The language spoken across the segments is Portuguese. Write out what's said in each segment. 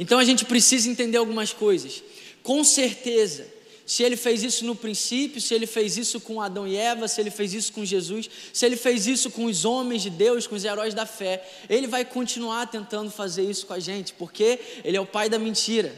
Então a gente precisa entender algumas coisas. Com certeza, se ele fez isso no princípio, se ele fez isso com Adão e Eva, se ele fez isso com Jesus, se ele fez isso com os homens de Deus, com os heróis da fé, ele vai continuar tentando fazer isso com a gente, porque ele é o pai da mentira.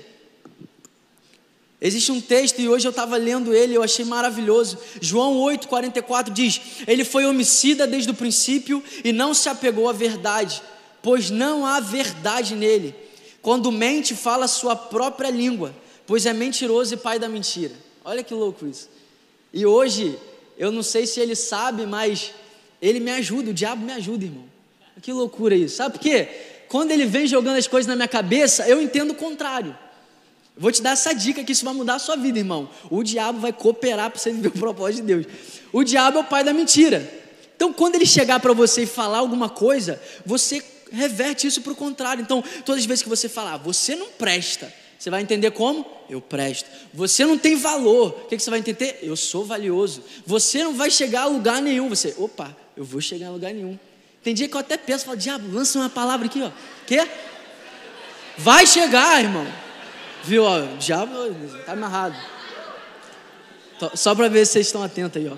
Existe um texto e hoje eu estava lendo ele, eu achei maravilhoso. João 8,44 diz: Ele foi homicida desde o princípio e não se apegou à verdade, pois não há verdade nele. Quando mente, fala sua própria língua pois é mentiroso e pai da mentira. Olha que louco isso. E hoje, eu não sei se ele sabe, mas ele me ajuda, o diabo me ajuda, irmão. Que loucura isso. Sabe por quê? Quando ele vem jogando as coisas na minha cabeça, eu entendo o contrário. Vou te dar essa dica que isso vai mudar a sua vida, irmão. O diabo vai cooperar para você viver o propósito de Deus. O diabo é o pai da mentira. Então, quando ele chegar para você e falar alguma coisa, você reverte isso para o contrário. Então, todas as vezes que você falar, você não presta, você vai entender como? Eu presto. Você não tem valor. O que, você vai entender? Eu sou valioso. Você não vai chegar a lugar nenhum. Você, opa, eu vou chegar a lugar nenhum. Tem dia que eu até penso, falo, diabo, lança uma palavra aqui, ó. Quê? Vai chegar, irmão. Viu, ó, diabo tá amarrado. Só para ver se vocês estão atentos aí, ó.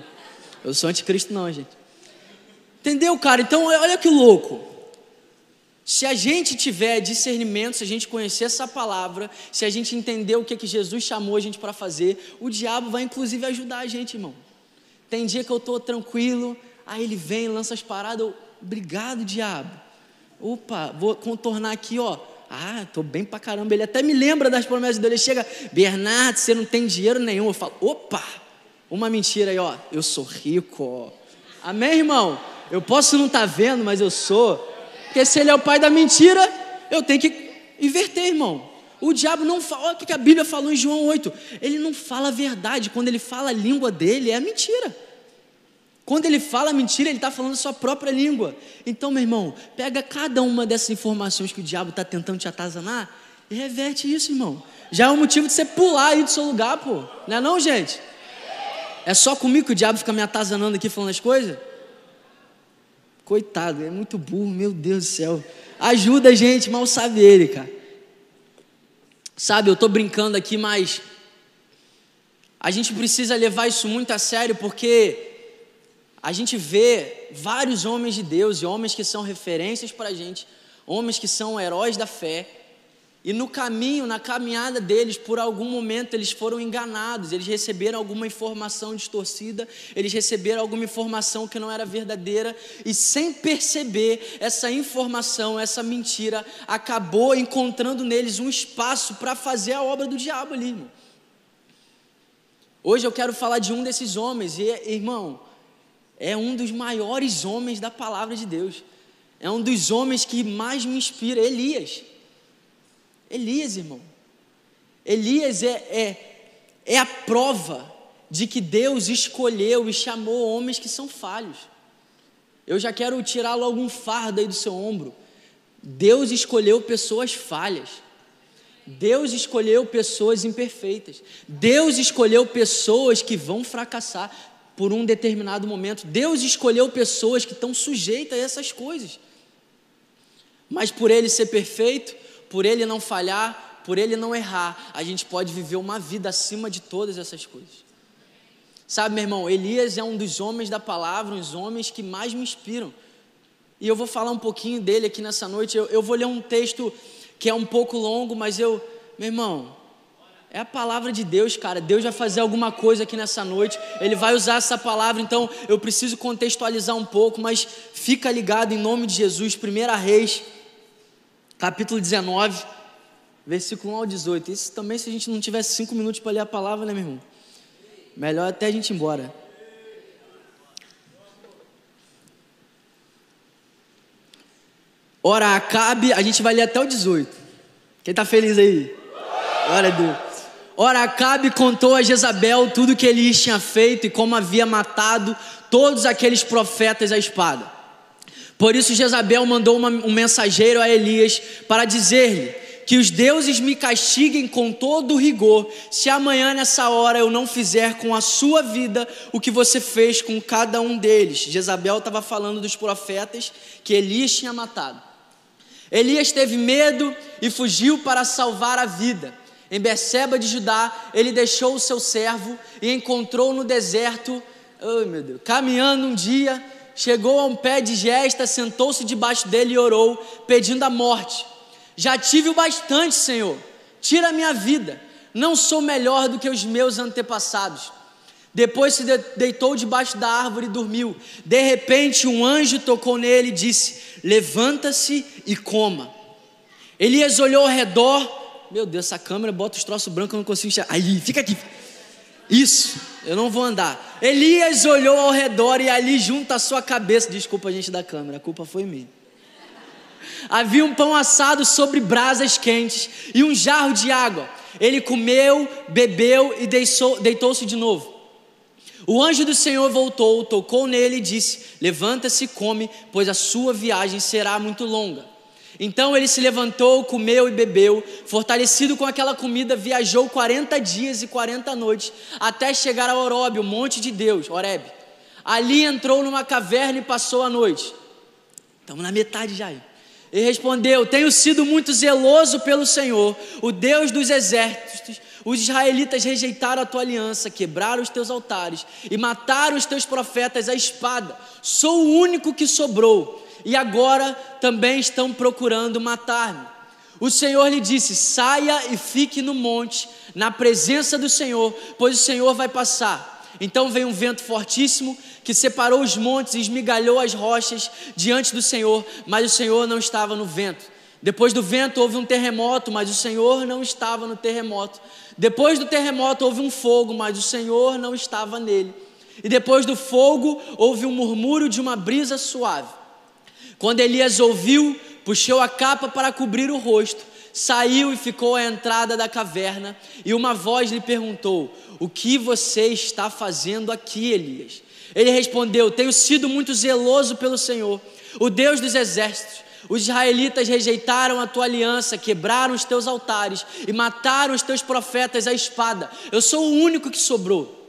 Eu sou anticristo não, gente. Entendeu, cara? Então, olha que louco. Se a gente tiver discernimento, se a gente conhecer essa palavra, se a gente entender o que, que Jesus chamou a gente para fazer, o diabo vai inclusive ajudar a gente, irmão. Tem dia que eu estou tranquilo, aí ele vem, lança as paradas, eu, obrigado, diabo. Opa, vou contornar aqui, ó. Ah, estou bem pra caramba. Ele até me lembra das promessas dele. Ele chega, Bernardo, você não tem dinheiro nenhum. Eu falo, opa, uma mentira aí, ó. Eu sou rico, ó. Amém, irmão? Eu posso não estar tá vendo, mas eu sou. Porque se ele é o pai da mentira, eu tenho que inverter, irmão. O diabo não fala, olha o que a Bíblia falou em João 8. Ele não fala a verdade. Quando ele fala a língua dele, é a mentira. Quando ele fala mentira, ele está falando a sua própria língua. Então, meu irmão, pega cada uma dessas informações que o diabo está tentando te atazanar e reverte isso, irmão. Já é um motivo de você pular aí do seu lugar, pô. Não é não, gente? É só comigo que o diabo fica me atazanando aqui falando as coisas? Coitado, é muito burro, meu Deus do céu. Ajuda a gente, mal sabe ele, cara. Sabe, eu estou brincando aqui, mas a gente precisa levar isso muito a sério porque a gente vê vários homens de Deus e homens que são referências para gente, homens que são heróis da fé, e no caminho, na caminhada deles, por algum momento eles foram enganados, eles receberam alguma informação distorcida, eles receberam alguma informação que não era verdadeira, e sem perceber, essa informação, essa mentira, acabou encontrando neles um espaço para fazer a obra do diabo ali, irmão. Hoje eu quero falar de um desses homens, e irmão, é um dos maiores homens da palavra de Deus, é um dos homens que mais me inspira, Elias. Elias, irmão. Elias é, é, é a prova de que Deus escolheu e chamou homens que são falhos. Eu já quero tirar logo um fardo aí do seu ombro. Deus escolheu pessoas falhas. Deus escolheu pessoas imperfeitas. Deus escolheu pessoas que vão fracassar por um determinado momento. Deus escolheu pessoas que estão sujeitas a essas coisas. Mas por ele ser perfeito, por ele não falhar, por ele não errar, a gente pode viver uma vida acima de todas essas coisas. Sabe, meu irmão, Elias é um dos homens da palavra, dos homens que mais me inspiram. E eu vou falar um pouquinho dele aqui nessa noite. Eu, eu vou ler um texto que é um pouco longo, mas eu, meu irmão, é a palavra de Deus, cara. Deus vai fazer alguma coisa aqui nessa noite. Ele vai usar essa palavra, então eu preciso contextualizar um pouco, mas fica ligado em nome de Jesus. 1 Reis capítulo 19, versículo 1 ao 18. Isso também, se a gente não tivesse cinco minutos para ler a palavra, né, meu irmão? Melhor até a gente ir embora. Ora, Acabe, a gente vai ler até o 18. Quem está feliz aí? Glória a Deus. Ora, Acabe contou a Jezabel tudo que Elias tinha feito e como havia matado todos aqueles profetas à espada. Por isso Jezabel mandou uma, um mensageiro a Elias para dizer-lhe que os deuses me castiguem com todo rigor, se amanhã nessa hora eu não fizer com a sua vida o que você fez com cada um deles. Jezabel estava falando dos profetas que Elias tinha matado. Elias teve medo e fugiu para salvar a vida. Em Beceba de Judá, ele deixou o seu servo e encontrou no deserto, oh meu Deus, caminhando um dia, chegou a um pé de gesta, sentou-se debaixo dele e orou, pedindo a morte. Já tive o bastante, Senhor, tira a minha vida, não sou melhor do que os meus antepassados. Depois se deitou debaixo da árvore e dormiu. De repente, um anjo tocou nele e disse: Levanta-se e coma. Elias olhou ao redor. Meu Deus, essa câmera bota os troços brancos, eu não consigo enxergar. Aí, fica aqui. Isso, eu não vou andar. Elias olhou ao redor e ali junto à sua cabeça, desculpa a gente da câmera, a culpa foi minha. Havia um pão assado sobre brasas quentes e um jarro de água. Ele comeu, bebeu e deitou-se de novo. O anjo do Senhor voltou, tocou nele e disse: Levanta-se e come, pois a sua viagem será muito longa. Então ele se levantou, comeu e bebeu, fortalecido com aquela comida, viajou 40 dias e 40 noites, até chegar a Oreb, o monte de Deus, Oreb. Ali entrou numa caverna e passou a noite. Estamos na metade já. E respondeu: Tenho sido muito zeloso pelo Senhor, o Deus dos exércitos, os israelitas rejeitaram a tua aliança, quebraram os teus altares e mataram os teus profetas à espada. Sou o único que sobrou e agora também estão procurando matar-me. O Senhor lhe disse: Saia e fique no monte, na presença do Senhor, pois o Senhor vai passar. Então veio um vento fortíssimo que separou os montes e esmigalhou as rochas diante do Senhor, mas o Senhor não estava no vento. Depois do vento houve um terremoto, mas o Senhor não estava no terremoto. Depois do terremoto houve um fogo, mas o Senhor não estava nele. E depois do fogo houve um murmúrio de uma brisa suave. Quando Elias ouviu, puxou a capa para cobrir o rosto, saiu e ficou à entrada da caverna. E uma voz lhe perguntou: O que você está fazendo aqui, Elias? Ele respondeu: Tenho sido muito zeloso pelo Senhor, o Deus dos exércitos os israelitas rejeitaram a tua aliança, quebraram os teus altares e mataram os teus profetas à espada. Eu sou o único que sobrou.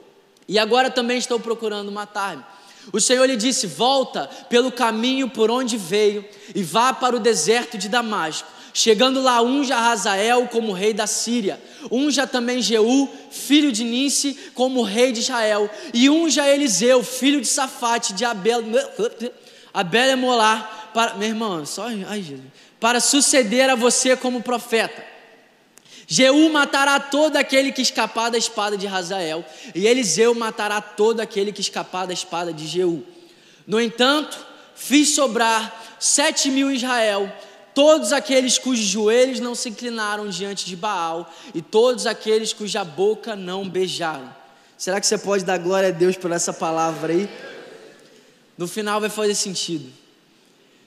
E agora também estou procurando matar-me. O Senhor lhe disse: Volta pelo caminho por onde veio e vá para o deserto de Damasco. Chegando lá, unja Hazael como rei da Síria, unja também Jeú, filho de Nice, como rei de Israel, e unja Eliseu, filho de Safate, de Abel, Abel Molar, para, meu irmão, só, ai Jesus, para suceder a você como profeta. Jeú matará todo aquele que escapar da espada de Razael, e Eliseu matará todo aquele que escapar da espada de Jeú. No entanto, fiz sobrar sete mil Israel, todos aqueles cujos joelhos não se inclinaram diante de Baal, e todos aqueles cuja boca não beijaram. Será que você pode dar glória a Deus por essa palavra aí? No final vai fazer sentido.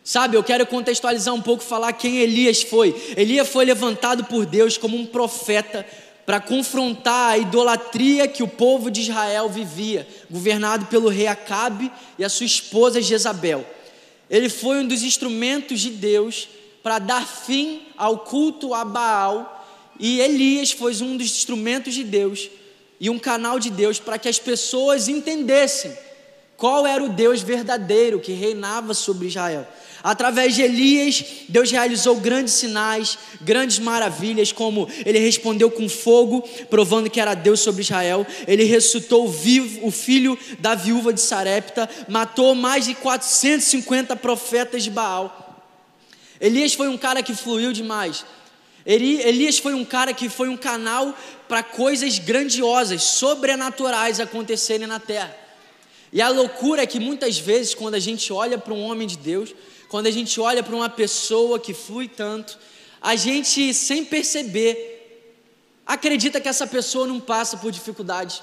Sabe, eu quero contextualizar um pouco, falar quem Elias foi. Elias foi levantado por Deus como um profeta para confrontar a idolatria que o povo de Israel vivia, governado pelo rei Acabe e a sua esposa Jezabel. Ele foi um dos instrumentos de Deus para dar fim ao culto a Baal, e Elias foi um dos instrumentos de Deus e um canal de Deus para que as pessoas entendessem qual era o Deus verdadeiro que reinava sobre Israel. Através de Elias, Deus realizou grandes sinais, grandes maravilhas, como ele respondeu com fogo, provando que era Deus sobre Israel. Ele ressuscitou vivo o filho da viúva de Sarepta, matou mais de 450 profetas de Baal. Elias foi um cara que fluiu demais. Elias foi um cara que foi um canal para coisas grandiosas, sobrenaturais acontecerem na terra. E a loucura é que muitas vezes, quando a gente olha para um homem de Deus, quando a gente olha para uma pessoa que flui tanto, a gente, sem perceber, acredita que essa pessoa não passa por dificuldade.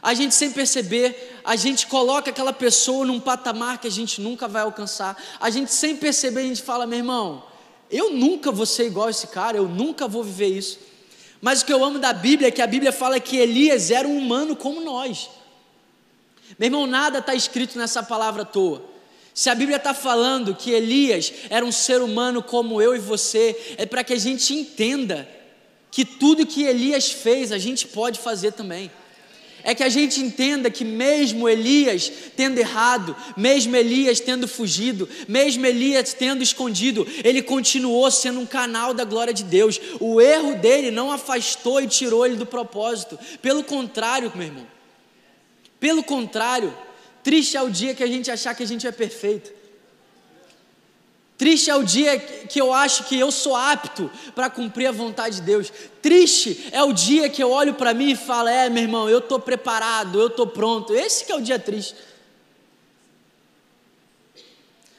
A gente, sem perceber, a gente coloca aquela pessoa num patamar que a gente nunca vai alcançar. A gente, sem perceber, a gente fala: meu irmão, eu nunca vou ser igual a esse cara, eu nunca vou viver isso. Mas o que eu amo da Bíblia é que a Bíblia fala que Elias era um humano como nós. Meu irmão, nada está escrito nessa palavra à toa. Se a Bíblia está falando que Elias era um ser humano como eu e você, é para que a gente entenda que tudo que Elias fez a gente pode fazer também. é que a gente entenda que, mesmo Elias tendo errado, mesmo Elias tendo fugido, mesmo Elias tendo escondido, ele continuou sendo um canal da glória de Deus. O erro dele não afastou e tirou ele do propósito. Pelo contrário, meu irmão, pelo contrário, triste é o dia que a gente achar que a gente é perfeito. Triste é o dia que eu acho que eu sou apto para cumprir a vontade de Deus. Triste é o dia que eu olho para mim e falo: "É, meu irmão, eu estou preparado, eu estou pronto". Esse que é o dia triste.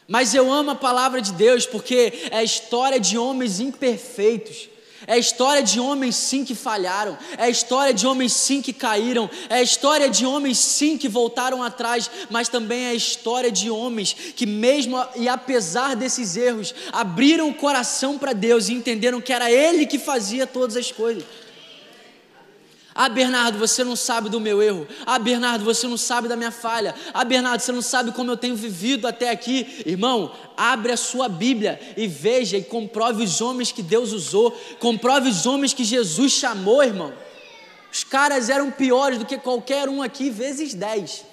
Mas eu amo a palavra de Deus porque é a história de homens imperfeitos é a história de homens sim que falharam, é a história de homens sim que caíram, é a história de homens sim que voltaram atrás, mas também é a história de homens que, mesmo e apesar desses erros, abriram o coração para Deus e entenderam que era Ele que fazia todas as coisas. Ah, Bernardo, você não sabe do meu erro. Ah, Bernardo, você não sabe da minha falha. Ah, Bernardo, você não sabe como eu tenho vivido até aqui. Irmão, abre a sua Bíblia e veja e comprove os homens que Deus usou. Comprove os homens que Jesus chamou, irmão. Os caras eram piores do que qualquer um aqui, vezes dez.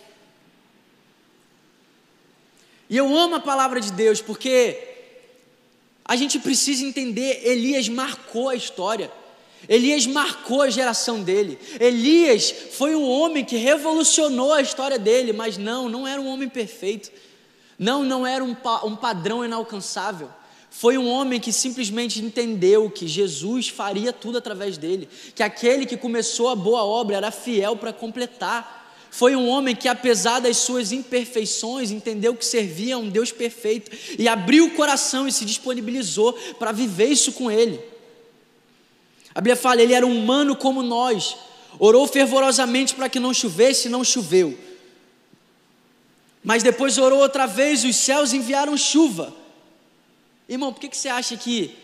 E eu amo a palavra de Deus porque a gente precisa entender, Elias marcou a história. Elias marcou a geração dele. Elias foi um homem que revolucionou a história dele, mas não, não era um homem perfeito. Não, não era um, um padrão inalcançável. Foi um homem que simplesmente entendeu que Jesus faria tudo através dele, que aquele que começou a boa obra era fiel para completar. Foi um homem que, apesar das suas imperfeições, entendeu que servia a um Deus perfeito e abriu o coração e se disponibilizou para viver isso com ele. A Bíblia fala, ele era humano como nós, orou fervorosamente para que não chovesse e não choveu. Mas depois orou outra vez, os céus enviaram chuva. Irmão, por que, que você acha que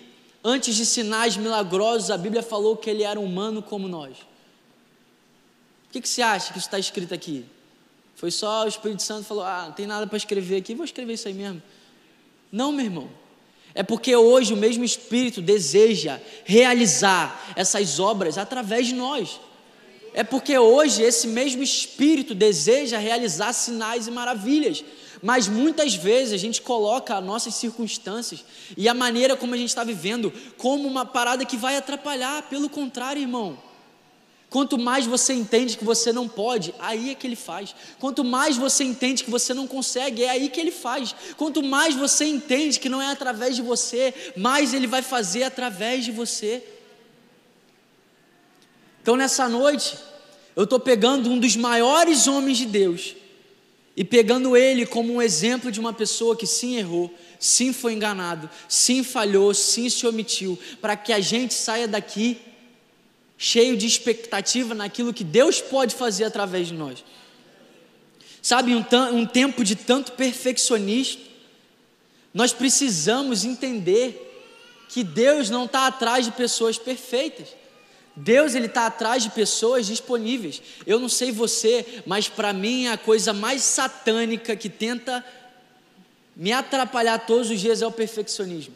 antes de sinais milagrosos a Bíblia falou que ele era humano como nós? Por que, que você acha que isso está escrito aqui? Foi só o Espírito Santo falou: ah, não tem nada para escrever aqui, vou escrever isso aí mesmo. Não, meu irmão. É porque hoje o mesmo Espírito deseja realizar essas obras através de nós. É porque hoje esse mesmo Espírito deseja realizar sinais e maravilhas. Mas muitas vezes a gente coloca as nossas circunstâncias e a maneira como a gente está vivendo como uma parada que vai atrapalhar. Pelo contrário, irmão. Quanto mais você entende que você não pode, aí é que ele faz. Quanto mais você entende que você não consegue, é aí que ele faz. Quanto mais você entende que não é através de você, mais ele vai fazer através de você. Então nessa noite, eu estou pegando um dos maiores homens de Deus e pegando ele como um exemplo de uma pessoa que sim errou, sim foi enganado, sim falhou, sim se omitiu, para que a gente saia daqui cheio de expectativa naquilo que Deus pode fazer através de nós. Sabe, um, um tempo de tanto perfeccionismo, nós precisamos entender que Deus não está atrás de pessoas perfeitas. Deus ele está atrás de pessoas disponíveis. Eu não sei você, mas para mim a coisa mais satânica que tenta me atrapalhar todos os dias é o perfeccionismo.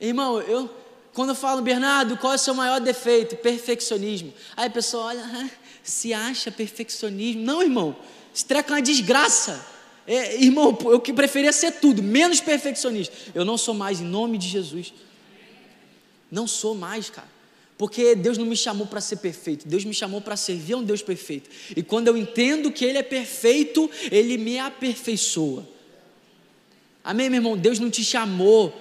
Irmão, eu quando eu falo, Bernardo, qual é o seu maior defeito? Perfeccionismo. Aí a pessoa olha, ah, se acha perfeccionismo. Não, irmão, esse treco é uma desgraça. É, irmão, eu que preferia ser tudo, menos perfeccionista. Eu não sou mais, em nome de Jesus. Não sou mais, cara. Porque Deus não me chamou para ser perfeito, Deus me chamou para servir a um Deus perfeito. E quando eu entendo que Ele é perfeito, Ele me aperfeiçoa. Amém, meu irmão? Deus não te chamou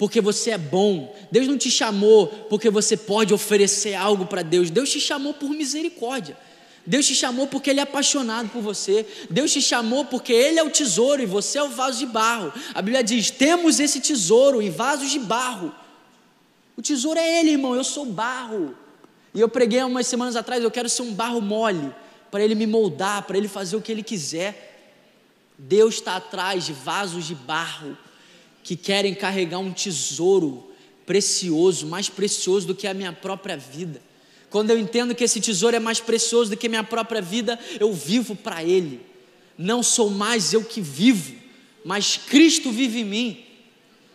porque você é bom. Deus não te chamou porque você pode oferecer algo para Deus. Deus te chamou por misericórdia. Deus te chamou porque Ele é apaixonado por você. Deus te chamou porque Ele é o tesouro e você é o vaso de barro. A Bíblia diz: temos esse tesouro em vasos de barro. O tesouro é Ele, irmão. Eu sou barro. E eu preguei umas semanas atrás: eu quero ser um barro mole, para Ele me moldar, para Ele fazer o que Ele quiser. Deus está atrás de vasos de barro que querem carregar um tesouro precioso, mais precioso do que a minha própria vida. Quando eu entendo que esse tesouro é mais precioso do que a minha própria vida, eu vivo para Ele. Não sou mais eu que vivo, mas Cristo vive em mim.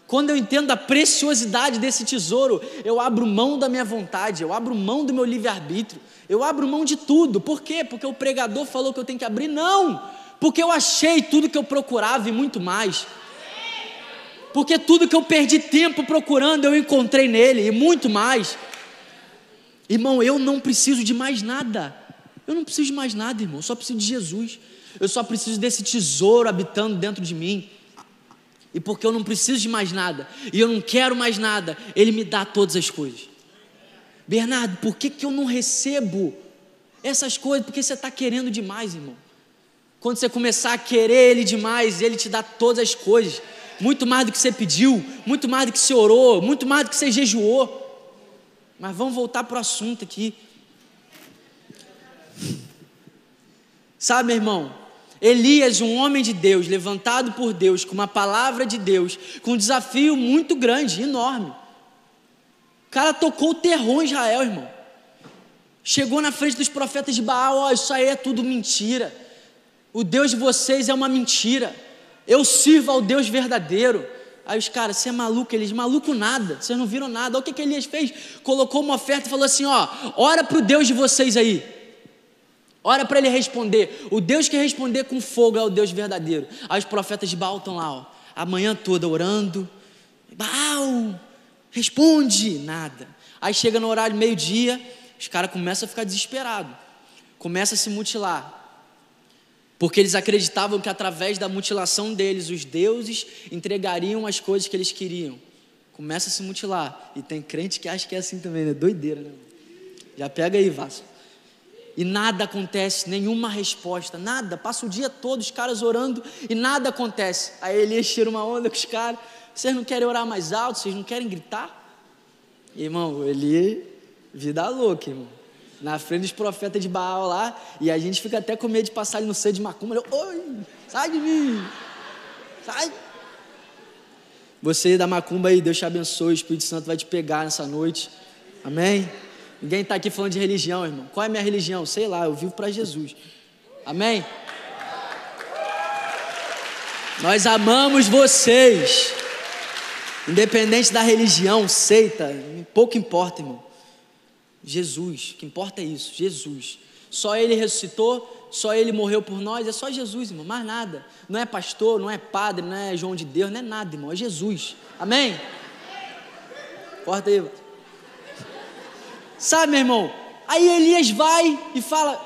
Quando eu entendo a preciosidade desse tesouro, eu abro mão da minha vontade, eu abro mão do meu livre-arbítrio, eu abro mão de tudo. Por quê? Porque o pregador falou que eu tenho que abrir? Não! Porque eu achei tudo que eu procurava e muito mais. Porque tudo que eu perdi tempo procurando, eu encontrei nele e muito mais. Irmão, eu não preciso de mais nada. Eu não preciso de mais nada, irmão. Eu só preciso de Jesus. Eu só preciso desse tesouro habitando dentro de mim. E porque eu não preciso de mais nada, e eu não quero mais nada, Ele me dá todas as coisas. Bernardo, por que, que eu não recebo essas coisas? Porque você está querendo demais, irmão. Quando você começar a querer Ele demais, Ele te dá todas as coisas, muito mais do que você pediu, muito mais do que você orou, muito mais do que você jejuou. Mas vamos voltar para o assunto aqui. Sabe, meu irmão, Elias, um homem de Deus, levantado por Deus, com uma palavra de Deus, com um desafio muito grande, enorme. O cara tocou o terror em Israel, irmão. Chegou na frente dos profetas de Baal, ó, oh, isso aí é tudo mentira. O Deus de vocês é uma mentira. Eu sirvo ao Deus verdadeiro. Aí os caras, você é maluco? Eles, maluco nada, vocês não viram nada. Olha o que, que Elias fez? Colocou uma oferta e falou assim: ó, ora para o Deus de vocês aí. Ora para ele responder. O Deus que responder com fogo é o Deus verdadeiro. Aí os profetas de Baal estão lá, ó, a manhã toda orando. Baal, responde, nada. Aí chega no horário meio-dia, os caras começam a ficar desesperados. Começam a se mutilar. Porque eles acreditavam que através da mutilação deles, os deuses entregariam as coisas que eles queriam. Começa a se mutilar. E tem crente que acha que é assim também, né? Doideira, né? Já pega aí, Vasco e nada acontece, nenhuma resposta, nada. Passa o dia todo os caras orando e nada acontece. Aí Elias tira uma onda com os caras. Vocês não querem orar mais alto? Vocês não querem gritar? Irmão, Elias, vida louca, irmão. Na frente dos profetas de Baal lá, e a gente fica até com medo de passar ali no seio de macumba. Oi, sai de mim, sai. Você da macumba aí, Deus te abençoe, o Espírito Santo vai te pegar nessa noite. Amém? Ninguém está aqui falando de religião, irmão. Qual é a minha religião? Sei lá, eu vivo para Jesus. Amém? Nós amamos vocês. Independente da religião, seita, pouco importa, irmão. Jesus, o que importa é isso, Jesus. Só Ele ressuscitou, só Ele morreu por nós, é só Jesus, irmão, mais nada. Não é pastor, não é padre, não é João de Deus, não é nada, irmão, é Jesus. Amém? Corta aí. Sabe, meu irmão? Aí Elias vai e fala: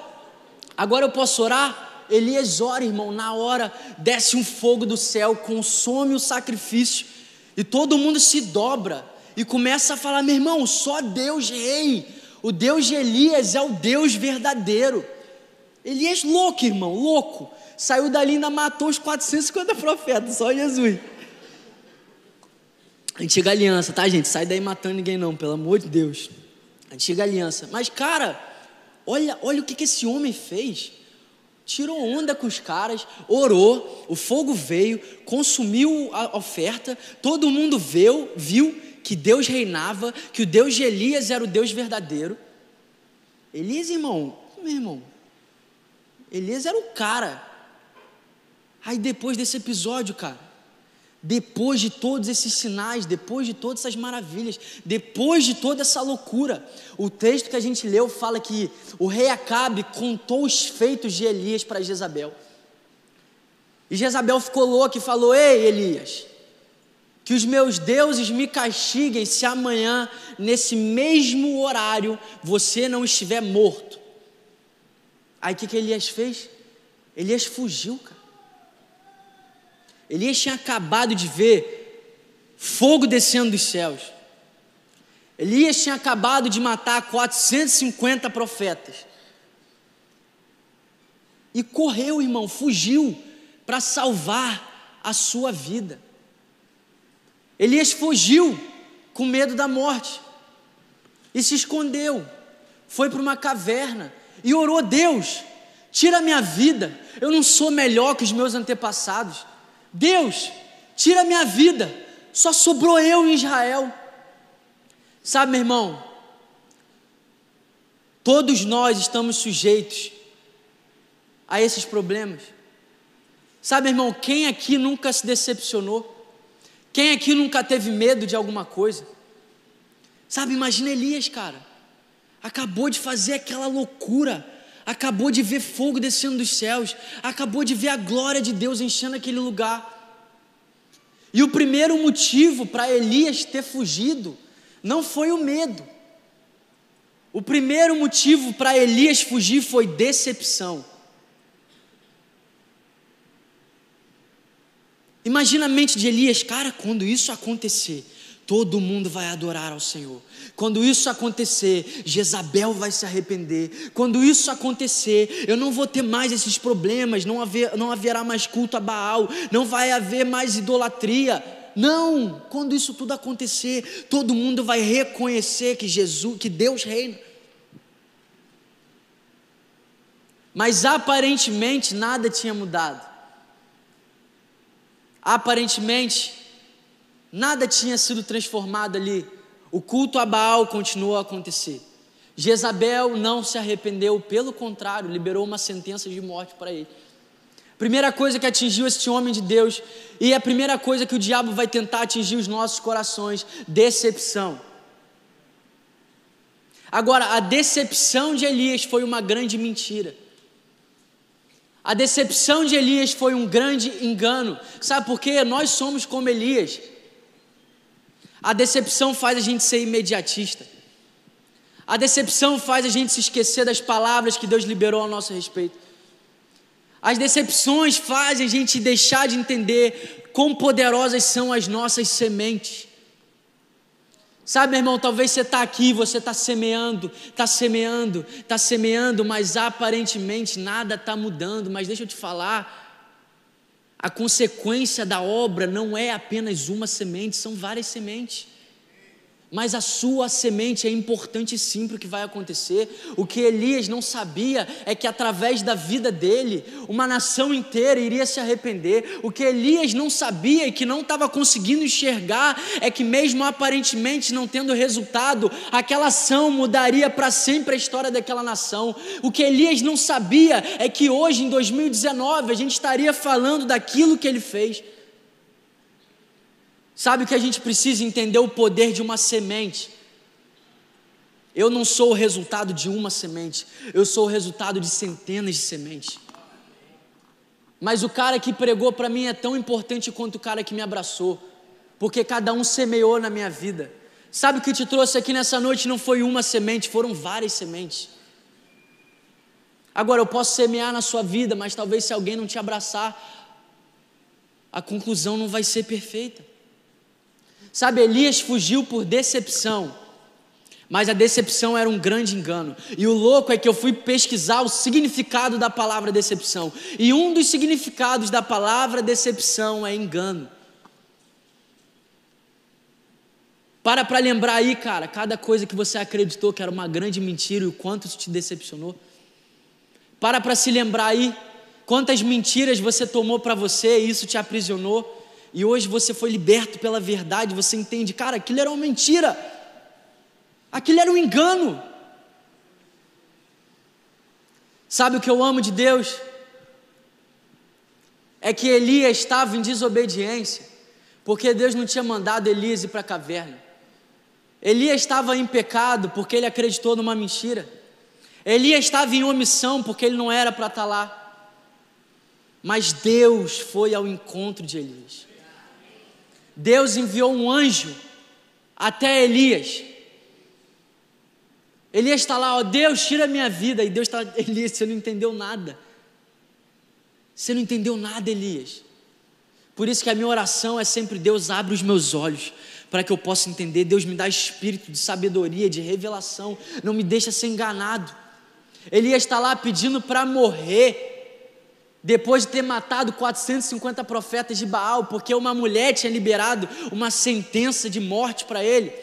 Agora eu posso orar? Elias ora, irmão, na hora desce um fogo do céu, consome o sacrifício, e todo mundo se dobra e começa a falar: meu irmão, só Deus rei, o Deus de Elias é o Deus verdadeiro. Elias louco, irmão, louco. Saiu dali e ainda matou os 450 profetas, só Jesus. Antiga aliança, tá, gente? Sai daí matando ninguém, não, pelo amor de Deus antiga aliança. Mas, cara, olha, olha o que, que esse homem fez. Tirou onda com os caras, orou, o fogo veio, consumiu a oferta, todo mundo viu, viu que Deus reinava, que o Deus de Elias era o Deus verdadeiro. Elias, irmão, meu irmão, Elias era o cara. Aí depois desse episódio, cara, depois de todos esses sinais, depois de todas essas maravilhas, depois de toda essa loucura, o texto que a gente leu fala que o rei Acabe contou os feitos de Elias para Jezabel. E Jezabel ficou louca e falou: Ei, Elias, que os meus deuses me castiguem se amanhã, nesse mesmo horário, você não estiver morto. Aí o que, que Elias fez? Elias fugiu, cara. Elias tinha acabado de ver fogo descendo dos céus. Elias tinha acabado de matar 450 profetas. E correu, irmão, fugiu para salvar a sua vida. Elias fugiu com medo da morte e se escondeu. Foi para uma caverna e orou: Deus, tira minha vida. Eu não sou melhor que os meus antepassados. Deus, tira minha vida, só sobrou eu em Israel. Sabe, meu irmão, todos nós estamos sujeitos a esses problemas. Sabe, meu irmão, quem aqui nunca se decepcionou? Quem aqui nunca teve medo de alguma coisa? Sabe, imagina Elias, cara. Acabou de fazer aquela loucura. Acabou de ver fogo descendo dos céus. Acabou de ver a glória de Deus enchendo aquele lugar. E o primeiro motivo para Elias ter fugido não foi o medo. O primeiro motivo para Elias fugir foi decepção. Imagina a mente de Elias, cara, quando isso acontecer, todo mundo vai adorar ao Senhor. Quando isso acontecer, Jezabel vai se arrepender. Quando isso acontecer, eu não vou ter mais esses problemas, não, haver, não haverá mais culto a Baal, não vai haver mais idolatria. Não, quando isso tudo acontecer, todo mundo vai reconhecer que Jesus, que Deus reina. Mas aparentemente nada tinha mudado. Aparentemente nada tinha sido transformado ali. O culto a Baal continuou a acontecer. Jezabel não se arrependeu, pelo contrário, liberou uma sentença de morte para ele. Primeira coisa que atingiu este homem de Deus, e a primeira coisa que o diabo vai tentar atingir os nossos corações: decepção. Agora, a decepção de Elias foi uma grande mentira. A decepção de Elias foi um grande engano. Sabe por quê? Nós somos como Elias. A decepção faz a gente ser imediatista. A decepção faz a gente se esquecer das palavras que Deus liberou a nosso respeito. As decepções fazem a gente deixar de entender quão poderosas são as nossas sementes. Sabe, meu irmão, talvez você está aqui, você está semeando, está semeando, está semeando, mas aparentemente nada está mudando. Mas deixa eu te falar, a consequência da obra não é apenas uma semente, são várias sementes. Mas a sua semente é importante sim para o que vai acontecer. O que Elias não sabia é que através da vida dele, uma nação inteira iria se arrepender. O que Elias não sabia e que não estava conseguindo enxergar é que, mesmo aparentemente não tendo resultado, aquela ação mudaria para sempre a história daquela nação. O que Elias não sabia é que hoje, em 2019, a gente estaria falando daquilo que ele fez. Sabe o que a gente precisa entender o poder de uma semente? Eu não sou o resultado de uma semente, eu sou o resultado de centenas de sementes. Mas o cara que pregou para mim é tão importante quanto o cara que me abraçou, porque cada um semeou na minha vida. Sabe o que te trouxe aqui nessa noite não foi uma semente, foram várias sementes. Agora eu posso semear na sua vida, mas talvez se alguém não te abraçar, a conclusão não vai ser perfeita. Sabe, Elias fugiu por decepção, mas a decepção era um grande engano. E o louco é que eu fui pesquisar o significado da palavra decepção. E um dos significados da palavra decepção é engano. Para para lembrar aí, cara, cada coisa que você acreditou que era uma grande mentira e o quanto isso te decepcionou. Para para se lembrar aí quantas mentiras você tomou para você e isso te aprisionou e hoje você foi liberto pela verdade, você entende, cara, aquilo era uma mentira, aquilo era um engano. Sabe o que eu amo de Deus? É que Elias estava em desobediência, porque Deus não tinha mandado Elias ir para a caverna. Elias estava em pecado porque ele acreditou numa mentira. Elias estava em omissão porque ele não era para estar lá. Mas Deus foi ao encontro de Elias. Deus enviou um anjo até Elias. Elias está lá, ó, Deus, tira a minha vida. E Deus está, Elias, você não entendeu nada. Você não entendeu nada, Elias. Por isso que a minha oração é sempre: Deus, abre os meus olhos para que eu possa entender. Deus me dá espírito de sabedoria, de revelação. Não me deixa ser enganado. Elias está lá pedindo para morrer depois de ter matado 450 profetas de Baal, porque uma mulher tinha liberado uma sentença de morte para ele.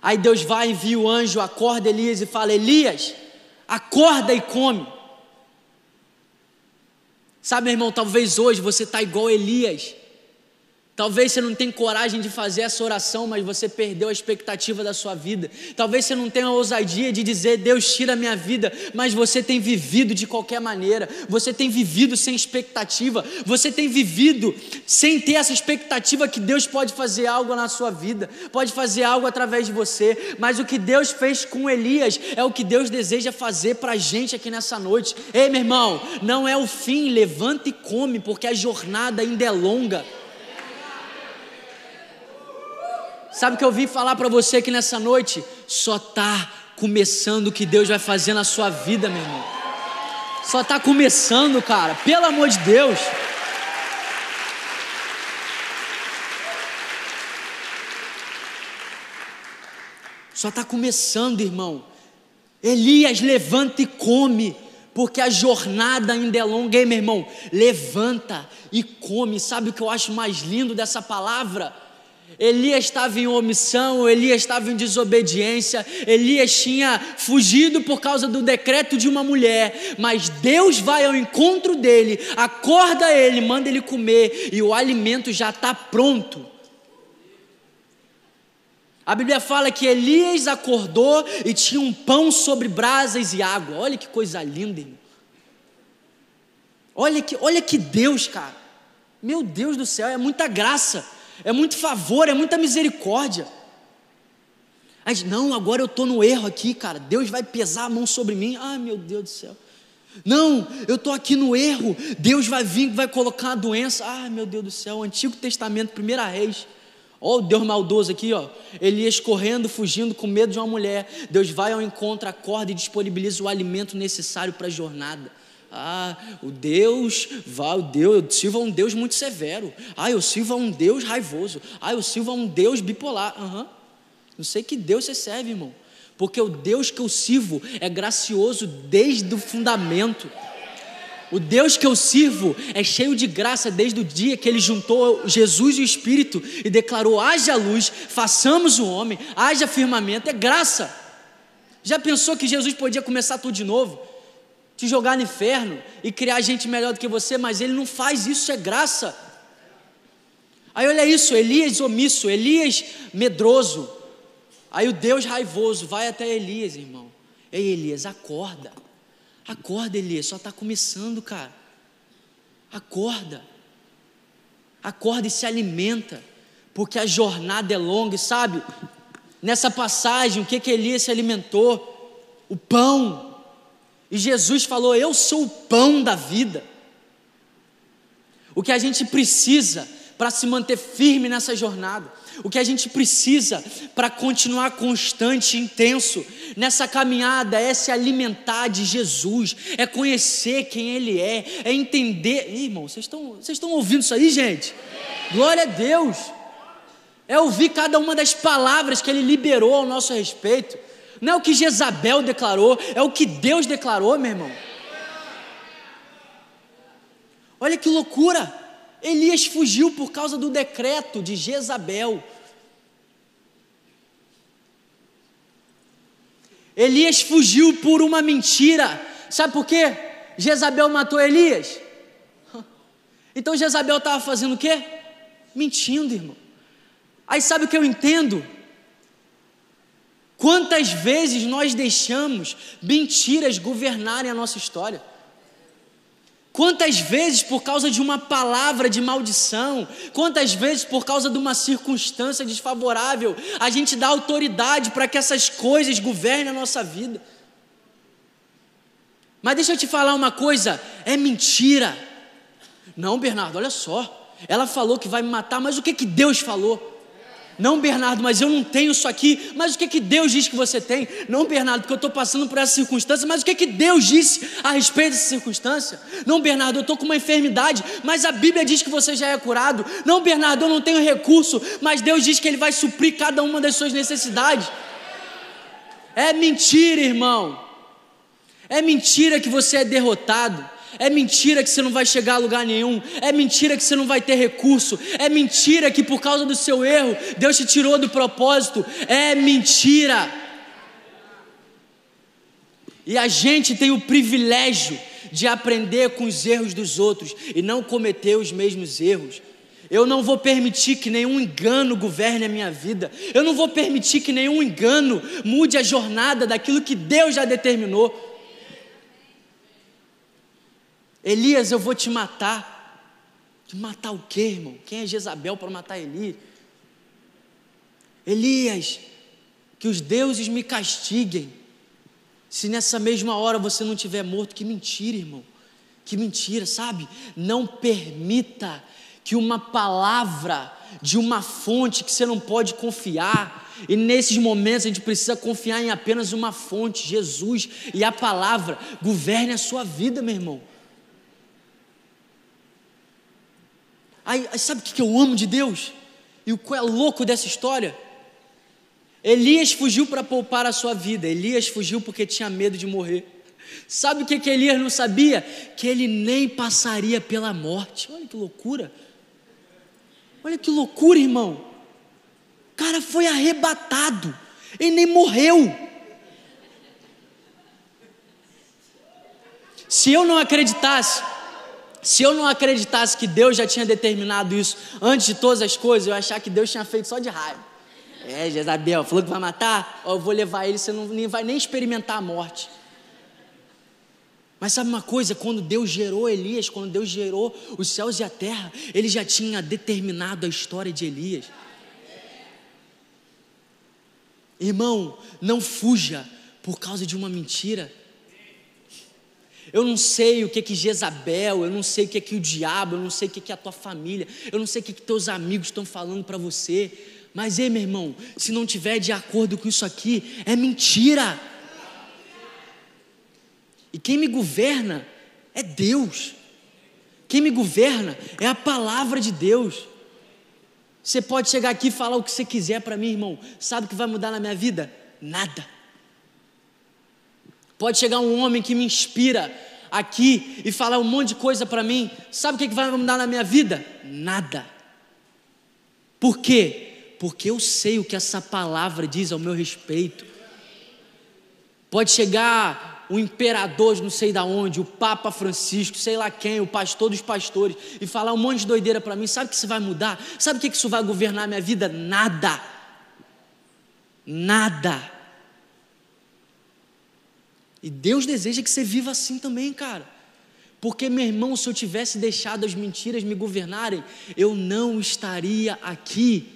Aí Deus vai, envia o anjo, acorda Elias e fala: Elias, acorda e come. Sabe, meu irmão, talvez hoje você está igual Elias. Talvez você não tenha coragem de fazer essa oração, mas você perdeu a expectativa da sua vida. Talvez você não tenha a ousadia de dizer, Deus tira a minha vida, mas você tem vivido de qualquer maneira. Você tem vivido sem expectativa. Você tem vivido sem ter essa expectativa que Deus pode fazer algo na sua vida, pode fazer algo através de você. Mas o que Deus fez com Elias é o que Deus deseja fazer para a gente aqui nessa noite. Ei, meu irmão, não é o fim, levanta e come, porque a jornada ainda é longa. Sabe o que eu vim falar para você aqui nessa noite? Só está começando o que Deus vai fazer na sua vida, meu irmão. Só está começando, cara. Pelo amor de Deus. Só está começando, irmão. Elias, levanta e come, porque a jornada ainda é longa, hein, meu irmão? Levanta e come. Sabe o que eu acho mais lindo dessa palavra? Elias estava em omissão, Elias estava em desobediência, Elias tinha fugido por causa do decreto de uma mulher, mas Deus vai ao encontro dele, acorda ele, manda ele comer e o alimento já está pronto. A Bíblia fala que Elias acordou e tinha um pão sobre brasas e água. Olha que coisa linda, irmão. Olha que, olha que Deus, cara. Meu Deus do céu, é muita graça é muito favor, é muita misericórdia. Aí, não, agora eu estou no erro aqui, cara. Deus vai pesar a mão sobre mim. Ai, meu Deus do céu. Não, eu estou aqui no erro. Deus vai vir, vai colocar a doença. Ai, meu Deus do céu. Antigo Testamento, primeira reis. Ó, o Deus maldoso aqui, ó. Elias correndo, fugindo, com medo de uma mulher. Deus vai ao encontro, acorda e disponibiliza o alimento necessário para a jornada. Ah, o Deus, vá, o Deus, eu sirvo a um Deus muito severo. Ah, eu sirvo a um Deus raivoso. Ah, eu sirvo a um Deus bipolar. Uhum. Não sei que Deus você serve, irmão. Porque o Deus que eu sirvo é gracioso desde o fundamento. O Deus que eu sirvo é cheio de graça desde o dia que ele juntou Jesus e o Espírito e declarou: haja luz, façamos o homem, haja firmamento, é graça. Já pensou que Jesus podia começar tudo de novo? Te jogar no inferno e criar gente melhor do que você, mas ele não faz isso, é graça. Aí olha isso, Elias omisso, Elias medroso. Aí o Deus raivoso vai até Elias, irmão. Ei, Elias, acorda. Acorda, Elias, só está começando, cara. Acorda. Acorda e se alimenta, porque a jornada é longa, e sabe? Nessa passagem, o que que Elias se alimentou? O pão. E Jesus falou: Eu sou o pão da vida. O que a gente precisa para se manter firme nessa jornada, o que a gente precisa para continuar constante, intenso nessa caminhada é se alimentar de Jesus, é conhecer quem Ele é, é entender. Ih, irmão, vocês estão, vocês estão ouvindo isso aí, gente? Glória a Deus. É ouvir cada uma das palavras que Ele liberou ao nosso respeito. Não é o que Jezabel declarou, é o que Deus declarou, meu irmão. Olha que loucura! Elias fugiu por causa do decreto de Jezabel. Elias fugiu por uma mentira. Sabe por quê? Jezabel matou Elias. Então Jezabel estava fazendo o quê? Mentindo, irmão. Aí sabe o que eu entendo? Quantas vezes nós deixamos mentiras governarem a nossa história? Quantas vezes por causa de uma palavra de maldição, quantas vezes por causa de uma circunstância desfavorável, a gente dá autoridade para que essas coisas governem a nossa vida? Mas deixa eu te falar uma coisa: é mentira. Não, Bernardo, olha só. Ela falou que vai me matar, mas o que, que Deus falou? Não, Bernardo, mas eu não tenho isso aqui. Mas o que, que Deus diz que você tem? Não, Bernardo, porque eu estou passando por essa circunstância. Mas o que, que Deus disse a respeito dessa circunstância? Não, Bernardo, eu estou com uma enfermidade. Mas a Bíblia diz que você já é curado. Não, Bernardo, eu não tenho recurso. Mas Deus diz que Ele vai suprir cada uma das suas necessidades. É mentira, irmão. É mentira que você é derrotado. É mentira que você não vai chegar a lugar nenhum. É mentira que você não vai ter recurso. É mentira que por causa do seu erro Deus te tirou do propósito. É mentira. E a gente tem o privilégio de aprender com os erros dos outros e não cometer os mesmos erros. Eu não vou permitir que nenhum engano governe a minha vida. Eu não vou permitir que nenhum engano mude a jornada daquilo que Deus já determinou. Elias, eu vou te matar. Te matar o quê, irmão? Quem é Jezabel para matar Elias? Elias, que os deuses me castiguem. Se nessa mesma hora você não tiver morto, que mentira, irmão. Que mentira, sabe? Não permita que uma palavra de uma fonte que você não pode confiar, e nesses momentos a gente precisa confiar em apenas uma fonte, Jesus, e a palavra governe a sua vida, meu irmão. Aí, aí sabe o que eu amo de Deus? E o qual é louco dessa história? Elias fugiu para poupar a sua vida. Elias fugiu porque tinha medo de morrer. Sabe o que, que Elias não sabia? Que ele nem passaria pela morte. Olha que loucura. Olha que loucura, irmão. O cara foi arrebatado. Ele nem morreu. Se eu não acreditasse se eu não acreditasse que Deus já tinha determinado isso antes de todas as coisas, eu achar que Deus tinha feito só de raiva. É, Jezabel, falou que vai matar? eu vou levar ele, você não nem vai nem experimentar a morte. Mas sabe uma coisa? Quando Deus gerou Elias, quando Deus gerou os céus e a terra, Ele já tinha determinado a história de Elias. Irmão, não fuja por causa de uma mentira. Eu não sei o que que Jezabel, eu não sei o que que o diabo, eu não sei o que que a tua família, eu não sei o que que teus amigos estão falando para você. Mas ei, meu irmão, se não tiver de acordo com isso aqui, é mentira. E quem me governa é Deus. Quem me governa é a palavra de Deus. Você pode chegar aqui e falar o que você quiser para mim, irmão. Sabe o que vai mudar na minha vida? Nada. Pode chegar um homem que me inspira aqui e falar um monte de coisa para mim. Sabe o que vai mudar na minha vida? Nada. Por quê? Porque eu sei o que essa palavra diz ao meu respeito. Pode chegar o imperador não sei da onde, o Papa Francisco, sei lá quem, o pastor dos pastores, e falar um monte de doideira para mim. Sabe o que isso vai mudar? Sabe o que isso vai governar a minha vida? Nada. Nada. E Deus deseja que você viva assim também, cara. Porque, meu irmão, se eu tivesse deixado as mentiras me governarem, eu não estaria aqui.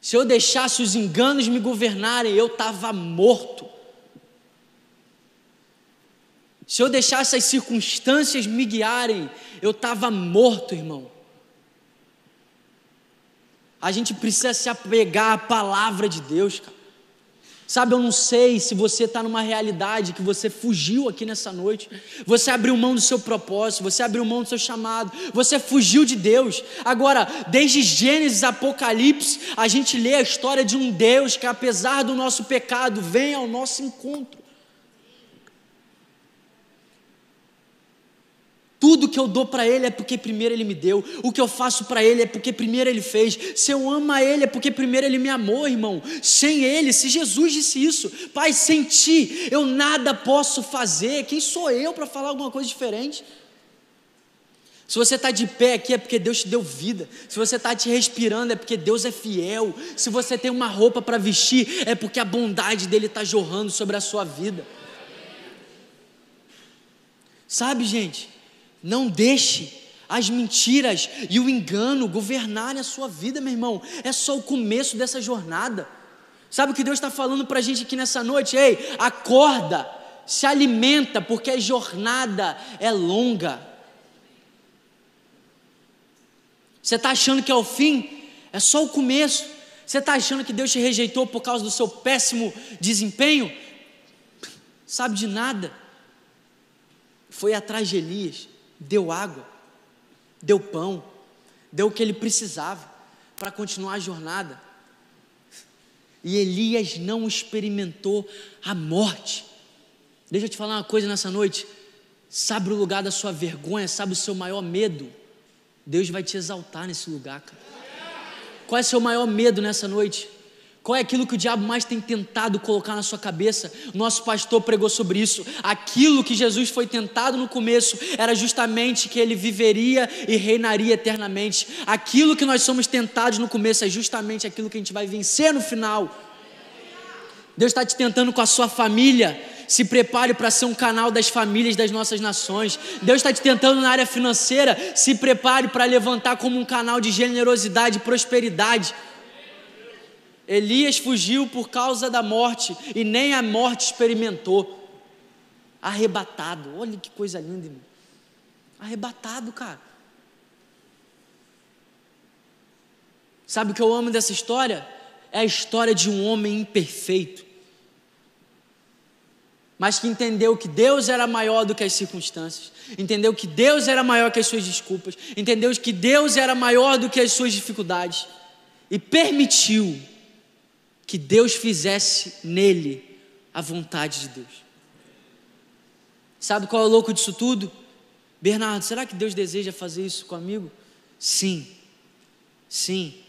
Se eu deixasse os enganos me governarem, eu estava morto. Se eu deixasse as circunstâncias me guiarem, eu estava morto, irmão. A gente precisa se apegar à palavra de Deus, cara. Sabe, eu não sei se você está numa realidade que você fugiu aqui nessa noite, você abriu mão do seu propósito, você abriu mão do seu chamado, você fugiu de Deus. Agora, desde Gênesis Apocalipse, a gente lê a história de um Deus que, apesar do nosso pecado, vem ao nosso encontro. Tudo que eu dou para Ele é porque primeiro Ele me deu. O que eu faço para Ele é porque primeiro Ele fez. Se eu amo a Ele é porque primeiro Ele me amou, irmão. Sem Ele, se Jesus disse isso, Pai, sem Ti eu nada posso fazer. Quem sou eu para falar alguma coisa diferente? Se você está de pé aqui é porque Deus te deu vida. Se você está te respirando é porque Deus é fiel. Se você tem uma roupa para vestir é porque a bondade dele está jorrando sobre a sua vida. Sabe, gente? Não deixe as mentiras e o engano governarem a sua vida, meu irmão. É só o começo dessa jornada. Sabe o que Deus está falando para a gente aqui nessa noite? Ei, acorda, se alimenta, porque a jornada é longa. Você está achando que é o fim? É só o começo. Você está achando que Deus te rejeitou por causa do seu péssimo desempenho? Sabe de nada. Foi atrás de Elias deu água, deu pão, deu o que ele precisava para continuar a jornada. E Elias não experimentou a morte. Deixa eu te falar uma coisa nessa noite. Sabe o lugar da sua vergonha, sabe o seu maior medo? Deus vai te exaltar nesse lugar, cara. Qual é o seu maior medo nessa noite? Qual é aquilo que o diabo mais tem tentado colocar na sua cabeça? Nosso pastor pregou sobre isso. Aquilo que Jesus foi tentado no começo era justamente que ele viveria e reinaria eternamente. Aquilo que nós somos tentados no começo é justamente aquilo que a gente vai vencer no final. Deus está te tentando com a sua família. Se prepare para ser um canal das famílias das nossas nações. Deus está te tentando na área financeira. Se prepare para levantar como um canal de generosidade e prosperidade. Elias fugiu por causa da morte e nem a morte experimentou. Arrebatado, olha que coisa linda, irmão. Arrebatado, cara. Sabe o que eu amo dessa história? É a história de um homem imperfeito, mas que entendeu que Deus era maior do que as circunstâncias, entendeu que Deus era maior que as suas desculpas, entendeu que Deus era maior do que as suas dificuldades e permitiu que Deus fizesse nele a vontade de Deus. Sabe qual é o louco disso tudo? Bernardo, será que Deus deseja fazer isso comigo? Sim, sim,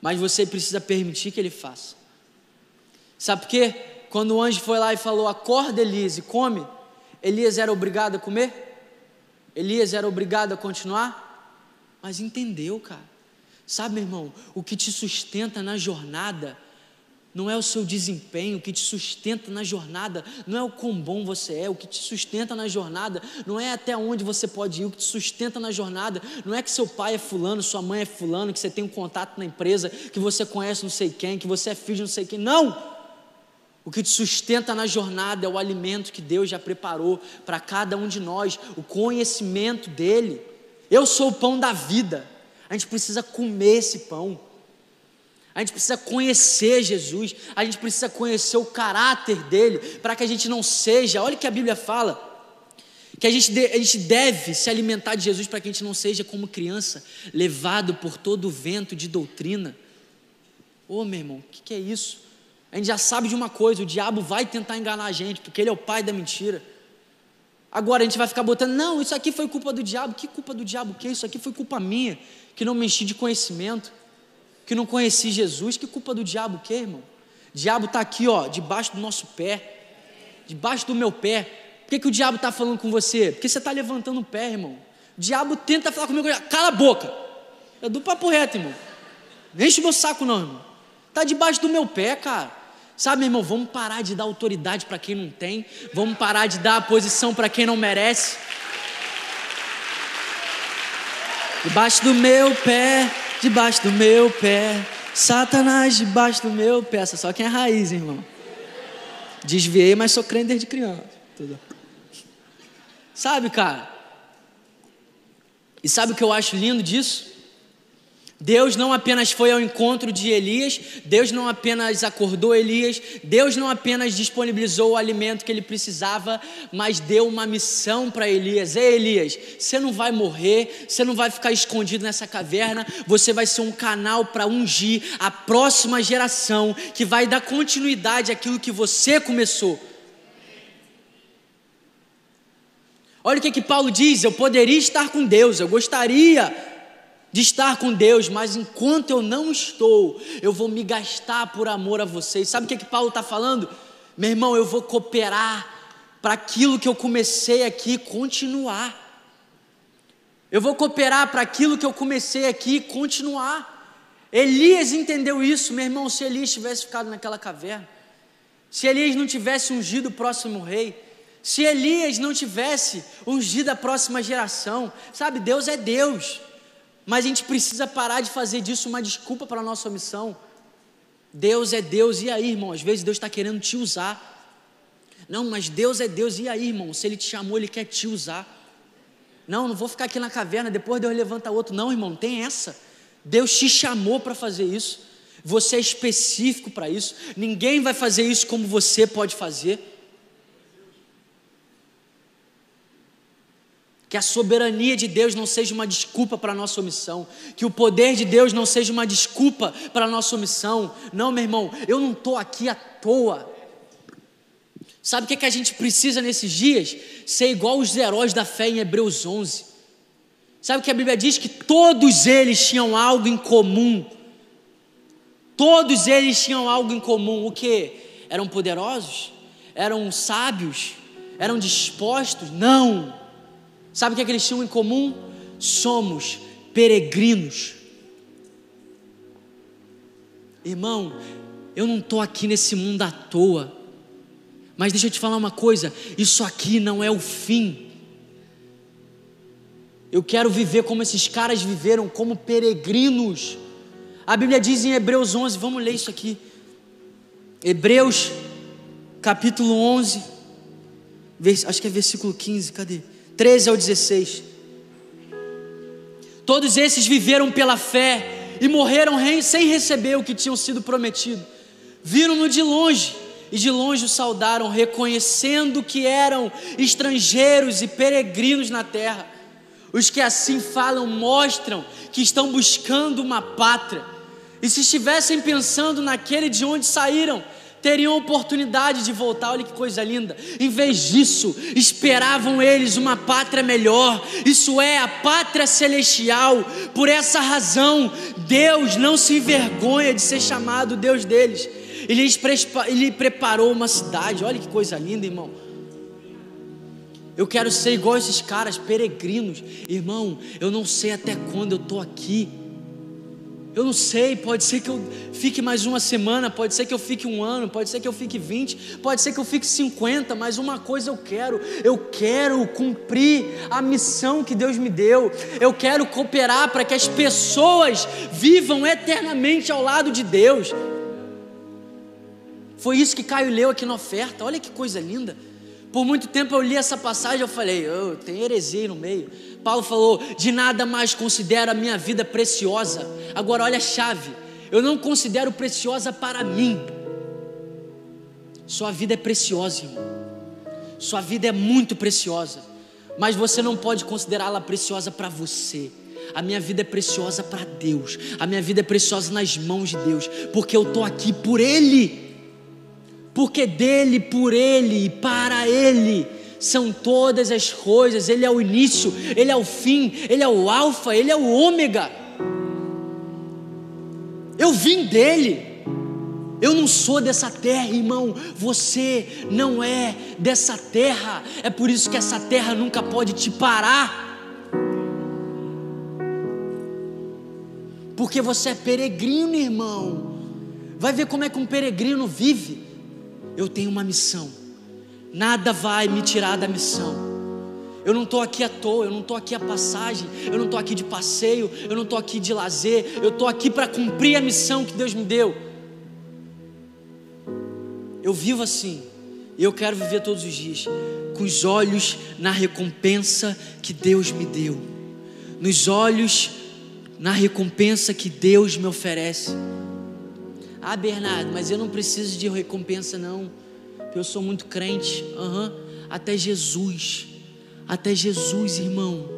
mas você precisa permitir que Ele faça. Sabe por quê? Quando o anjo foi lá e falou: Acorda, Elias, e come, Elias era obrigado a comer? Elias era obrigado a continuar? Mas entendeu, cara. Sabe, meu irmão, o que te sustenta na jornada não é o seu desempenho que te sustenta na jornada, não é o quão bom você é, o que te sustenta na jornada, não é até onde você pode ir, o que te sustenta na jornada, não é que seu pai é fulano, sua mãe é fulano, que você tem um contato na empresa, que você conhece não sei quem, que você é filho de não sei quem, não! O que te sustenta na jornada é o alimento que Deus já preparou para cada um de nós, o conhecimento dEle. Eu sou o pão da vida, a gente precisa comer esse pão. A gente precisa conhecer Jesus, a gente precisa conhecer o caráter dele, para que a gente não seja, olha o que a Bíblia fala, que a gente, de, a gente deve se alimentar de Jesus para que a gente não seja como criança, levado por todo o vento de doutrina. Ô oh, meu irmão, o que, que é isso? A gente já sabe de uma coisa: o diabo vai tentar enganar a gente, porque ele é o pai da mentira. Agora a gente vai ficar botando, não, isso aqui foi culpa do diabo. Que culpa do diabo? Que? Isso aqui foi culpa minha, que não me enchi de conhecimento que não conheci Jesus, que culpa do diabo o quê, irmão? O diabo está aqui, ó, debaixo do nosso pé, debaixo do meu pé. Por que, que o diabo está falando com você? Porque você está levantando o pé, irmão. O diabo tenta falar comigo, cala a boca. Eu dou papo reto, irmão. Não enche meu saco, não, irmão. Está debaixo do meu pé, cara. Sabe, irmão, vamos parar de dar autoridade para quem não tem, vamos parar de dar a posição para quem não merece. Debaixo do meu pé debaixo do meu pé. Satanás debaixo do meu pé. Só quem é raiz, irmão. Desviei, mas sou crente desde criança. Tudo. Sabe, cara? E sabe o que eu acho lindo disso? Deus não apenas foi ao encontro de Elias, Deus não apenas acordou Elias, Deus não apenas disponibilizou o alimento que ele precisava, mas deu uma missão para Elias. Ei, Elias, você não vai morrer, você não vai ficar escondido nessa caverna, você vai ser um canal para ungir a próxima geração que vai dar continuidade àquilo que você começou. Olha o que, que Paulo diz: eu poderia estar com Deus, eu gostaria de estar com Deus, mas enquanto eu não estou, eu vou me gastar por amor a vocês. Sabe o que, que Paulo está falando? Meu irmão, eu vou cooperar para aquilo que eu comecei aqui continuar. Eu vou cooperar para aquilo que eu comecei aqui continuar. Elias entendeu isso, meu irmão. Se Elias tivesse ficado naquela caverna, se Elias não tivesse ungido o próximo rei, se Elias não tivesse ungido a próxima geração, sabe, Deus é Deus. Mas a gente precisa parar de fazer disso uma desculpa para a nossa missão. Deus é Deus, e aí, irmão? Às vezes Deus está querendo te usar. Não, mas Deus é Deus, e aí, irmão? Se Ele te chamou, Ele quer te usar. Não, não vou ficar aqui na caverna, depois Deus levanta outro. Não, irmão, tem essa. Deus te chamou para fazer isso. Você é específico para isso. Ninguém vai fazer isso como você pode fazer. Que a soberania de Deus não seja uma desculpa para a nossa omissão. Que o poder de Deus não seja uma desculpa para a nossa omissão. Não, meu irmão, eu não estou aqui à toa. Sabe o que, é que a gente precisa nesses dias? Ser igual os heróis da fé em Hebreus 11. Sabe o que a Bíblia diz? Que todos eles tinham algo em comum. Todos eles tinham algo em comum. O que? Eram poderosos? Eram sábios? Eram dispostos? Não. Sabe o que, é que eles tinham em comum? Somos peregrinos. Irmão, eu não estou aqui nesse mundo à toa. Mas deixa eu te falar uma coisa: isso aqui não é o fim. Eu quero viver como esses caras viveram, como peregrinos. A Bíblia diz em Hebreus 11, vamos ler isso aqui. Hebreus, capítulo 11, acho que é versículo 15, cadê? 13 ao 16. Todos esses viveram pela fé e morreram sem receber o que tinham sido prometido. Viram-no de longe e de longe o saudaram, reconhecendo que eram estrangeiros e peregrinos na terra. Os que assim falam mostram que estão buscando uma pátria. E se estivessem pensando naquele de onde saíram, teriam oportunidade de voltar. Olha que coisa linda. Em vez disso, esperavam eles uma pátria melhor, isso é, a pátria celestial. Por essa razão, Deus não se envergonha de ser chamado Deus deles. Ele, ele preparou uma cidade. Olha que coisa linda, irmão. Eu quero ser igual esses caras, peregrinos. Irmão, eu não sei até quando eu estou aqui. Eu não sei, pode ser que eu fique mais uma semana, pode ser que eu fique um ano, pode ser que eu fique 20, pode ser que eu fique 50, mas uma coisa eu quero, eu quero cumprir a missão que Deus me deu, eu quero cooperar para que as pessoas vivam eternamente ao lado de Deus. Foi isso que Caio leu aqui na oferta, olha que coisa linda. Por muito tempo eu li essa passagem, eu falei, oh, tem heresia no meio. Paulo falou: de nada mais considero a minha vida preciosa. Agora olha a chave. Eu não considero preciosa para mim. Sua vida é preciosa, irmão. Sua vida é muito preciosa. Mas você não pode considerá-la preciosa para você. A minha vida é preciosa para Deus. A minha vida é preciosa nas mãos de Deus. Porque eu estou aqui por Ele porque dele, por ele e para ele são todas as coisas, ele é o início, ele é o fim, ele é o alfa, ele é o ômega. Eu vim dele. Eu não sou dessa terra, irmão. Você não é dessa terra. É por isso que essa terra nunca pode te parar. Porque você é peregrino, irmão. Vai ver como é que um peregrino vive eu tenho uma missão. Nada vai me tirar da missão. Eu não estou aqui à toa, eu não estou aqui a passagem, eu não estou aqui de passeio, eu não estou aqui de lazer, eu estou aqui para cumprir a missão que Deus me deu. Eu vivo assim, e eu quero viver todos os dias, com os olhos na recompensa que Deus me deu, nos olhos na recompensa que Deus me oferece. Ah, Bernardo, mas eu não preciso de recompensa, não. Eu sou muito crente. Uhum. Até Jesus, até Jesus, irmão,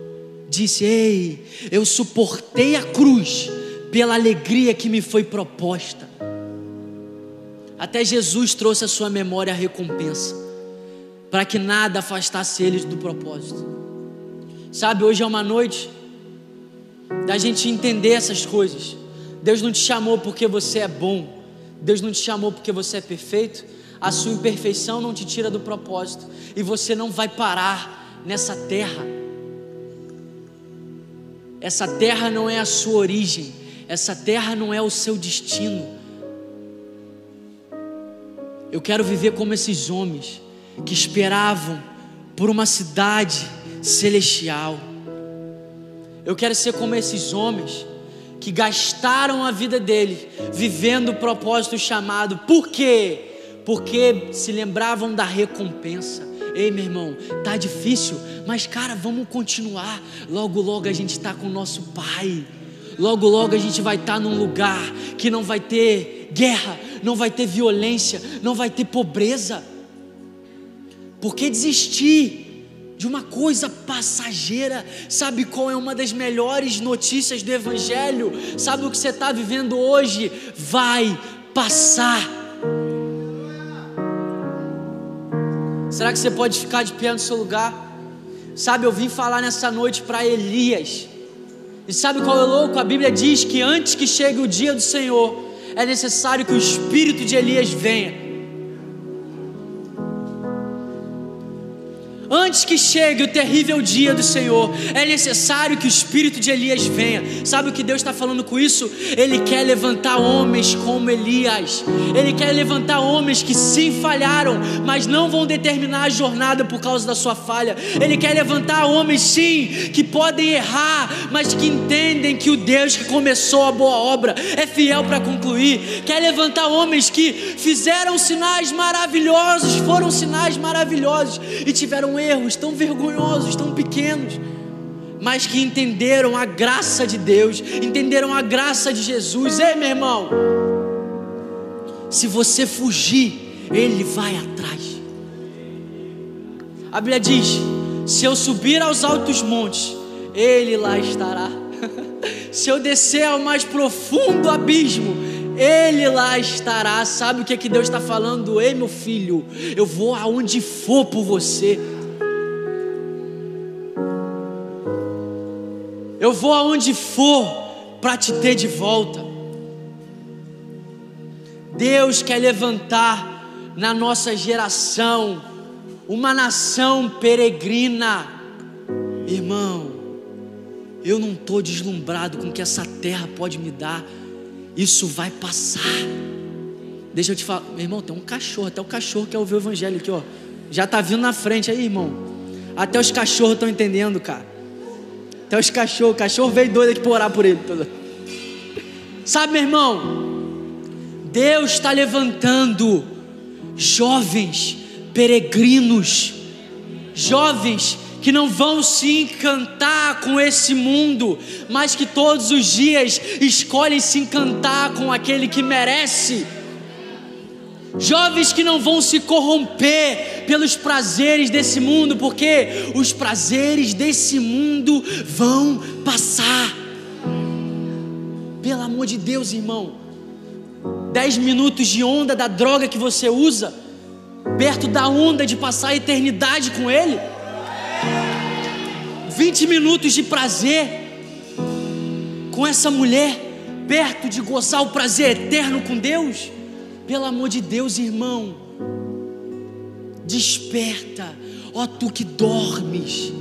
disse: Ei, eu suportei a cruz pela alegria que me foi proposta. Até Jesus trouxe à sua memória a recompensa, para que nada afastasse eles do propósito. Sabe, hoje é uma noite da gente entender essas coisas. Deus não te chamou porque você é bom. Deus não te chamou porque você é perfeito. A sua imperfeição não te tira do propósito. E você não vai parar nessa terra. Essa terra não é a sua origem. Essa terra não é o seu destino. Eu quero viver como esses homens que esperavam por uma cidade celestial. Eu quero ser como esses homens que gastaram a vida dele vivendo o propósito chamado. Por quê? Porque se lembravam da recompensa. Ei, meu irmão, tá difícil, mas cara, vamos continuar. Logo, logo a gente está com o nosso Pai. Logo, logo a gente vai estar tá num lugar que não vai ter guerra, não vai ter violência, não vai ter pobreza. Por que desistir? De uma coisa passageira. Sabe qual é uma das melhores notícias do Evangelho? Sabe o que você está vivendo hoje? Vai passar. Será que você pode ficar de pé no seu lugar? Sabe, eu vim falar nessa noite para Elias. E sabe qual é louco? A Bíblia diz que antes que chegue o dia do Senhor, é necessário que o espírito de Elias venha. Antes que chegue o terrível dia do Senhor, é necessário que o espírito de Elias venha. Sabe o que Deus está falando com isso? Ele quer levantar homens como Elias. Ele quer levantar homens que sim falharam, mas não vão determinar a jornada por causa da sua falha. Ele quer levantar homens sim que podem errar, mas que entendem que o Deus que começou a boa obra é fiel para concluir. Quer levantar homens que fizeram sinais maravilhosos, foram sinais maravilhosos e tiveram erros tão vergonhosos, tão pequenos, mas que entenderam a graça de Deus, entenderam a graça de Jesus. Ei, meu irmão, se você fugir, Ele vai atrás. A Bíblia diz: se eu subir aos altos montes, Ele lá estará. se eu descer ao mais profundo abismo, ele lá estará. Sabe o que é que Deus está falando? Ei, meu filho, eu vou aonde for por você. Eu vou aonde for para te ter de volta. Deus quer levantar na nossa geração uma nação peregrina. Irmão, eu não estou deslumbrado com o que essa terra pode me dar. Isso vai passar. Deixa eu te falar, meu irmão, tem um cachorro, até o cachorro quer ouvir o evangelho aqui, ó. Já está vindo na frente aí, irmão. Até os cachorros estão entendendo, cara. Até os cachorros, o cachorro veio doido aqui para orar por ele. Sabe, meu irmão, Deus está levantando jovens peregrinos, jovens que não vão se encantar com esse mundo, mas que todos os dias escolhem se encantar com aquele que merece Jovens que não vão se corromper pelos prazeres desse mundo, porque os prazeres desse mundo vão passar. Pelo amor de Deus, irmão. Dez minutos de onda da droga que você usa, perto da onda de passar a eternidade com Ele. Vinte minutos de prazer com essa mulher, perto de gozar o prazer eterno com Deus. Pelo amor de Deus, irmão, desperta, ó tu que dormes.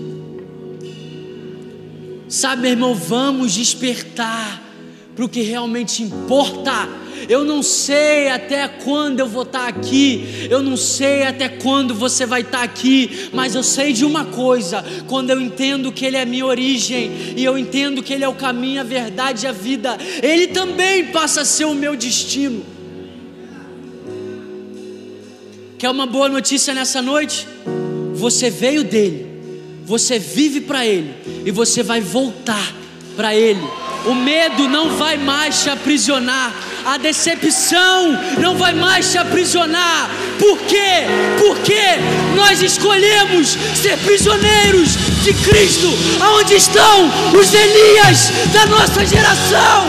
Sabe, meu irmão, vamos despertar para o que realmente importa. Eu não sei até quando eu vou estar aqui, eu não sei até quando você vai estar aqui, mas eu sei de uma coisa: quando eu entendo que Ele é minha origem e eu entendo que Ele é o caminho, a verdade e a vida, Ele também passa a ser o meu destino. Quer uma boa notícia nessa noite? Você veio dele, você vive para ele e você vai voltar para ele. O medo não vai mais te aprisionar, a decepção não vai mais te aprisionar. Por quê? Porque nós escolhemos ser prisioneiros de Cristo. Aonde estão os Elias da nossa geração?